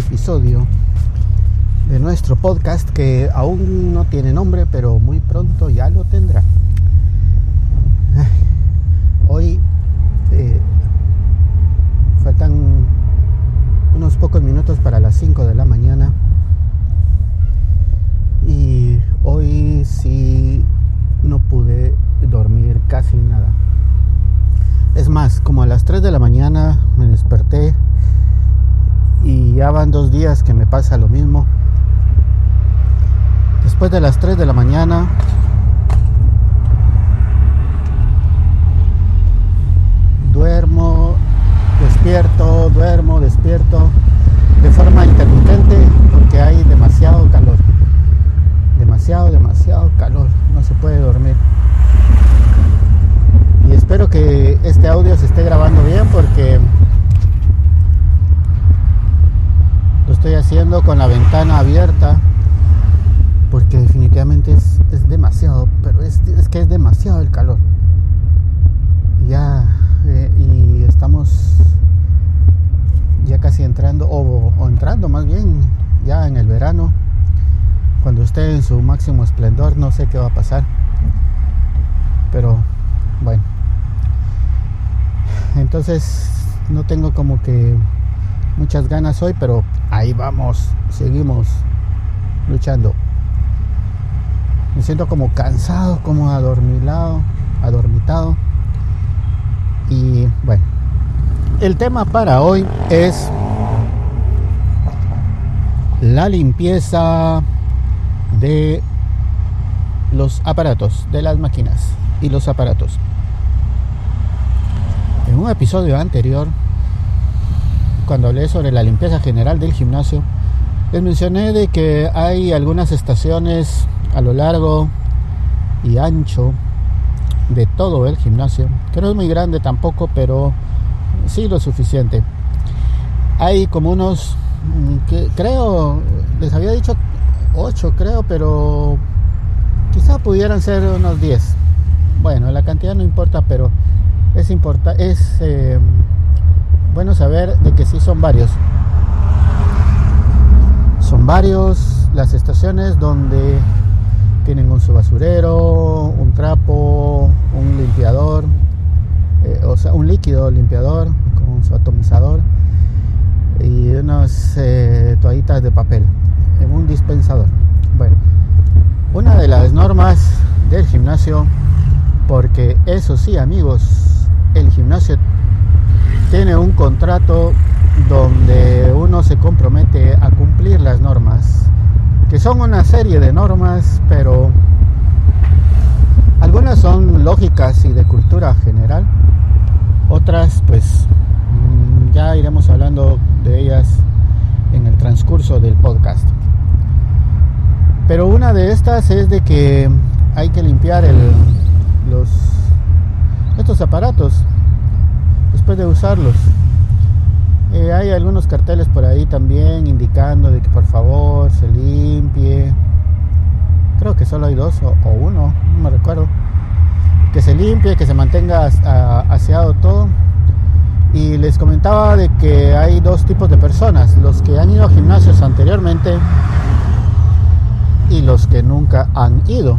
episodio de nuestro podcast que aún no tiene nombre, pero muy pronto ya lo tendrá. Hoy eh, faltan unos pocos minutos para las 5 de la mañana y hoy sí no pude dormir casi nada. Es más, como a las 3 de la mañana me desperté y ya van dos días que me pasa lo mismo. Después de las 3 de la mañana duermo, despierto, duermo, despierto de forma intermitente porque hay demasiado calor. Demasiado, demasiado calor. No se puede dormir. Y espero que este audio se esté grabando bien porque Lo estoy haciendo con la ventana abierta porque definitivamente es, demasiado, pero es, que es demasiado el calor. Ya, eh, y estamos ya casi entrando, o entrando más bien, ya en el verano, cuando esté en su máximo esplendor, no sé qué va a pasar. Pero bueno. Entonces no tengo como que muchas ganas hoy, pero ahí vamos, seguimos luchando. Me siento como cansado, como adormilado, adormitado. Y bueno, el tema para hoy es la limpieza de los aparatos, de las máquinas y los aparatos. En un episodio anterior cuando hablé sobre la limpieza general del gimnasio, les mencioné de que hay algunas estaciones a lo largo y ancho de todo el gimnasio, que no es muy grande tampoco, pero sí lo suficiente. Hay como unos, mm, creo, les había dicho 8 creo, pero quizá pudieran ser unos 10. Bueno, la cantidad no importa, pero es, importa, es eh, bueno saber de que sí son varios. Son varios las estaciones donde tienen un subasurero, un trapo, un limpiador, eh, o sea, un líquido limpiador con su atomizador y unas eh, toallitas de papel en un dispensador. Bueno, una de las normas del gimnasio, porque eso sí amigos, el gimnasio tiene un contrato donde uno se compromete a cumplir las normas, que son una serie de normas, pero algunas son lógicas y de cultura general, otras pues mm, ya iremos hablando de ellas en el transcurso del podcast. Pero una de estas es de que hay que limpiar los, estos aparatos de usarlos. Eh, hay algunos carteles por ahí también indicando de que por favor se limpie. Creo que solo hay dos o, uno, no me recuerdo. Que se limpie, que se mantenga aseado todo. Y les comentaba de que hay dos tipos de personas, los que han ido a gimnasios anteriormente y los que nunca han ido.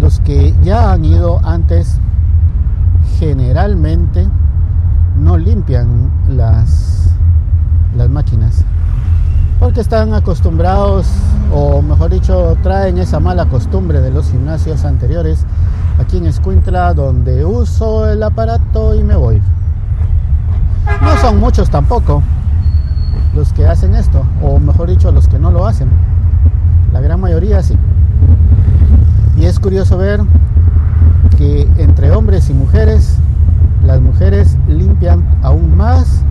Los que ya han ido antes generalmente no limpian las, las máquinas. Porque están acostumbrados o mejor dicho traen esa mala costumbre de los gimnasios anteriores aquí en Escuintla donde uso el aparato y me voy. No son muchos tampoco los que hacen esto o mejor dicho los que no lo hacen. La gran mayoría sí. Y es curioso ver que entre hombres y mujeres las mujeres limpian aún más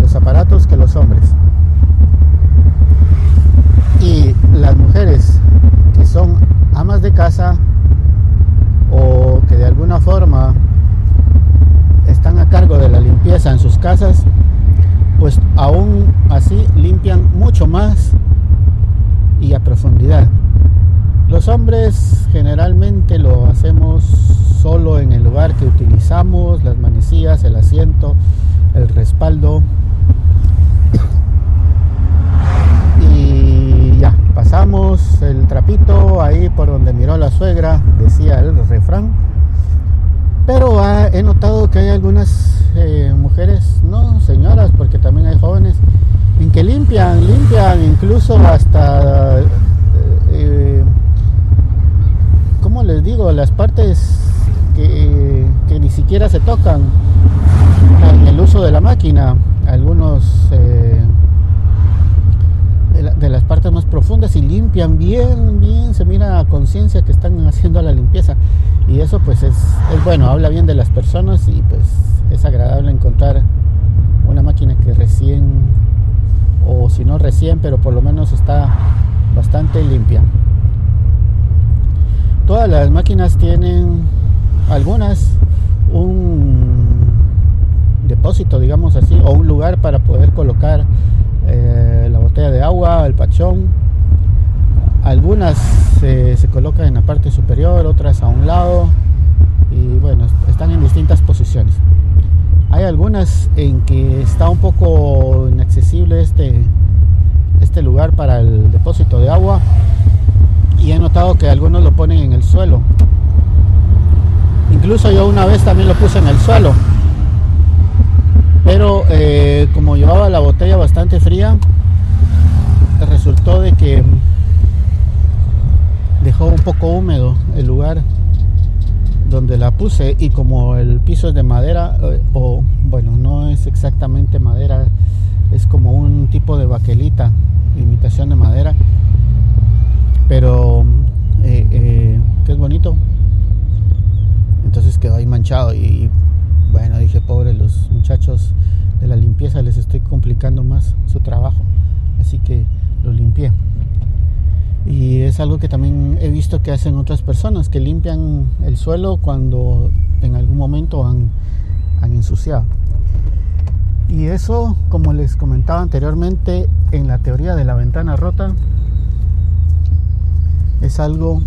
los aparatos que los hombres. Y las mujeres que son amas de casa o que de alguna forma están a cargo de la limpieza en sus casas, pues aún así limpian mucho más y a profundidad. Los hombres generalmente lo hacemos en el lugar que utilizamos, las manecillas, el asiento, el respaldo. pasamos el trapito ahí por donde miró la suegra, decía el refrán. Pero he notado que hay algunas eh, mujeres, no señoras, porque también hay jóvenes, en que limpian, limpian incluso hasta, eh, eh, ¿cómo les digo? Las partes que, que, ni en el uso de la máquina. Algunos de, las partes más profundas y limpian bien, bien, se mira a conciencia que están haciendo la limpieza. Y eso pues es, es, bueno, habla bien de las personas y pues es agradable encontrar una máquina que recién, o si no recién, pero por lo menos está bastante limpia. Todas las máquinas tienen, algunas, un depósito, digamos así, o un lugar para poder colocar eh, la botella de agua, el pachón. Algunas se colocan en la parte superior, otras a un lado y bueno, están en distintas posiciones. Hay algunas en que está un poco inaccesible este, este lugar para el depósito de agua y he notado que algunos lo ponen en el suelo. Incluso yo una vez también lo puse en el suelo pero eh, como llevaba la botella bastante fría, resultó de que dejó un poco húmedo el lugar donde la puse y como el piso es de madera, eh, o bueno, no es exactamente madera, es como un tipo de baquelita, imitación de madera, pero eh, que es bonito. Entonces quedó ahí manchado y bueno, dije, pobre los muchachos de la limpieza, les estoy complicando más su trabajo. Así que lo limpié. Y es algo que también he visto que hacen otras personas, que limpian el suelo cuando en algún momento han, han ensuciado. Y eso, como les comentaba anteriormente, en la teoría de la ventana rota, es algo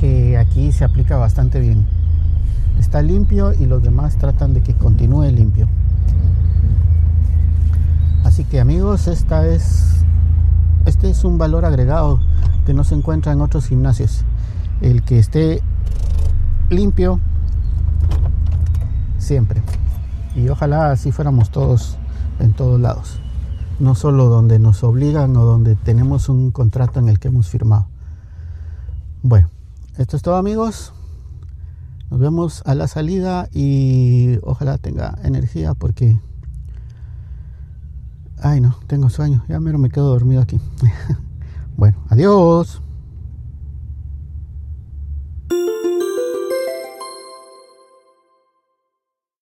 que aquí se aplica bastante bien está limpio y los demás tratan de que continúe limpio. Así que amigos, esta es este es un valor agregado que no se encuentra en otros gimnasios. El que esté limpio siempre. Y ojalá así fuéramos todos en todos lados. No solo donde nos obligan o donde tenemos un contrato en el que hemos firmado. Bueno, esto es todo amigos. Nos vemos a la salida y ojalá tenga energía porque... Ay no, tengo sueño. Ya mero me quedo dormido aquí. bueno, adiós.